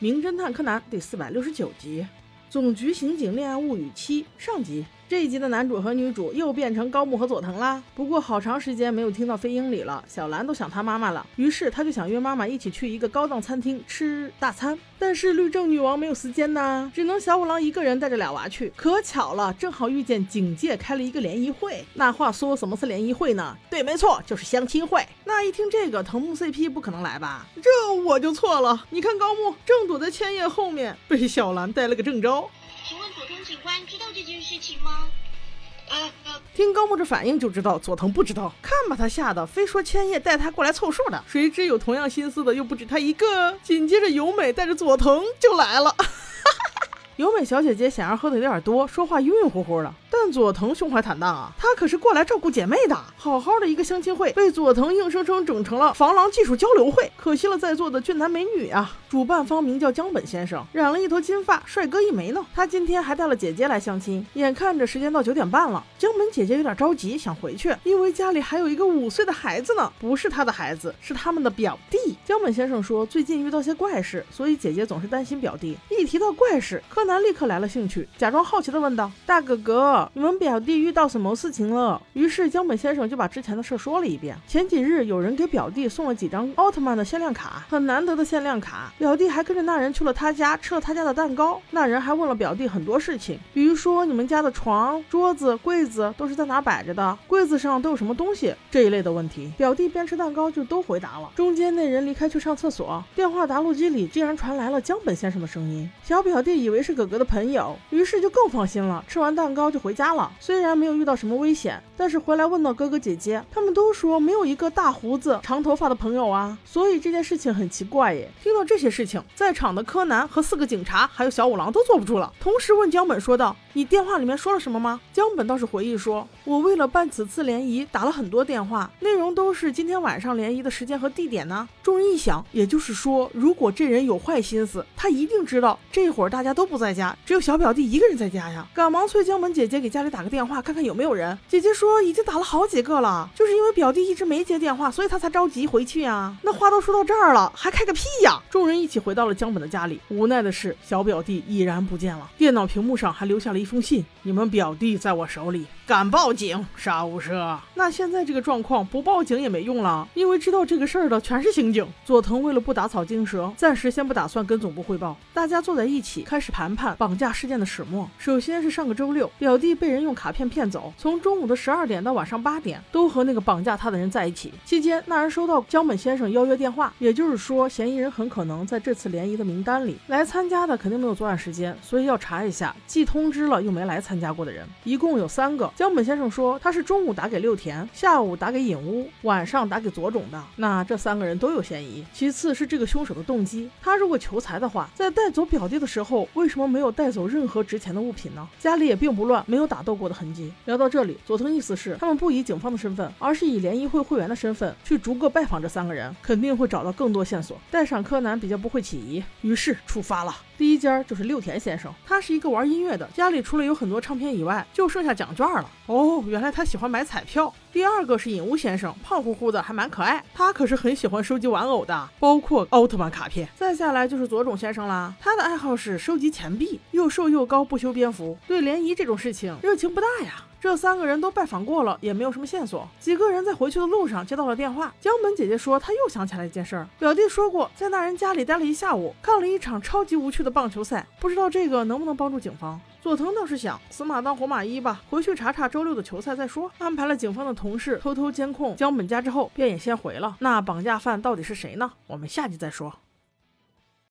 名侦探柯南》第四百六十九集，《总局刑警恋爱物语七》上集。这一集的男主和女主又变成高木和佐藤啦。不过好长时间没有听到飞鹰里了，小兰都想她妈妈了。于是他就想约妈妈一起去一个高档餐厅吃大餐。但是律政女王没有时间呐，只能小五郎一个人带着俩娃去。可巧了，正好遇见警界开了一个联谊会。那话说什么是联谊会呢？对，没错，就是相亲会。那一听这个，藤木 CP 不可能来吧？这我就错了。你看高木正躲在千叶后面，被小兰带了个正着。请问佐藤警官知道这件事情吗？呃呃，听高木这反应就知道佐藤不知道。看把他吓得，非说千叶带他过来凑数的。谁知有同样心思的又不止他一个。紧接着由美带着佐藤就来了。由美小姐姐显然喝的有点多，说话晕晕乎乎的。但佐藤胸怀坦荡啊，他可是过来照顾姐妹的。好好的一个相亲会，被佐藤硬生生整成了防狼技术交流会。可惜了在座的俊男美女啊！主办方名叫江本先生，染了一头金发，帅哥一枚呢。他今天还带了姐姐来相亲。眼看着时间到九点半了，江本姐姐有点着急，想回去，因为家里还有一个五岁的孩子呢，不是他的孩子，是他们的表弟。江本先生说，最近遇到些怪事，所以姐姐总是担心表弟。一提到怪事，柯男立刻来了兴趣，假装好奇的问道：“大哥哥。”你们表弟遇到什么事情了？于是江本先生就把之前的事说了一遍。前几日有人给表弟送了几张奥特曼的限量卡，很难得的限量卡。表弟还跟着那人去了他家，吃了他家的蛋糕。那人还问了表弟很多事情，比如说你们家的床、桌子、柜子都是在哪摆着的？柜子上都有什么东西？这一类的问题。表弟边吃蛋糕就都回答了。中间那人离开去上厕所，电话答录机里竟然传来了江本先生的声音。小表弟以为是哥哥的朋友，于是就更放心了。吃完蛋糕就回。家了，虽然没有遇到什么危险，但是回来问到哥哥姐姐，他们都说没有一个大胡子、长头发的朋友啊，所以这件事情很奇怪耶。听到这些事情，在场的柯南和四个警察还有小五郎都坐不住了，同时问江本说道：“你电话里面说了什么吗？”江本倒是回忆说：“我为了办此次联谊，打了很多电话，内容都是今天晚上联谊的时间和地点呢。”众人一想，也就是说，如果这人有坏心思，他一定知道这会儿大家都不在在家，只有小表弟一个人在家呀。赶忙催江本姐姐给。家里打个电话看看有没有人。姐姐说已经打了好几个了，就是因为表弟一直没接电话，所以他才着急回去呀。那话都说到这儿了，还开个屁呀！众人一起回到了江本的家里，无奈的是小表弟已然不见了，电脑屏幕上还留下了一封信：你们表弟在我手里，敢报警？杀无赦。那现在这个状况不报警也没用了，因为知道这个事儿的全是刑警。佐藤为了不打草惊蛇，暂时先不打算跟总部汇报。大家坐在一起开始盘判绑架事件的始末。首先是上个周六，表弟。被人用卡片骗走，从中午的十二点到晚上八点，都和那个绑架他的人在一起。期间，那人收到江本先生邀约电话，也就是说，嫌疑人很可能在这次联谊的名单里。来参加的肯定没有作案时间，所以要查一下既通知了又没来参加过的人。一共有三个。江本先生说他是中午打给六田，下午打给隐屋，晚上打给左种的。那这三个人都有嫌疑。其次是这个凶手的动机，他如果求财的话，在带走表弟的时候，为什么没有带走任何值钱的物品呢？家里也并不乱，没有。打斗过的痕迹。聊到这里，佐藤意思是，他们不以警方的身份，而是以联谊会会员的身份去逐个拜访这三个人，肯定会找到更多线索。带上柯南比较不会起疑，于是出发了。第一家就是六田先生，他是一个玩音乐的，家里除了有很多唱片以外，就剩下奖券了。哦，原来他喜欢买彩票。第二个是影屋先生，胖乎乎的，还蛮可爱。他可是很喜欢收集玩偶的，包括奥特曼卡片。再下来就是佐种先生啦，他的爱好是收集钱钱币，又瘦又高，不修边幅，对联谊这种事情热情不大呀。这三个人都拜访过了，也没有什么线索。几个人在回去的路上接到了电话，江本姐姐说她又想起来一件事儿，表弟说过在那人家里待了一下午，看了一场超级无趣的棒球赛，不知道这个能不能帮助警方。佐藤倒是想死马当活马医吧，回去查查周六的球赛再说。安排了警方的同事偷偷监控江本家之后，便也先回了。那绑架犯到底是谁呢？我们下集再说。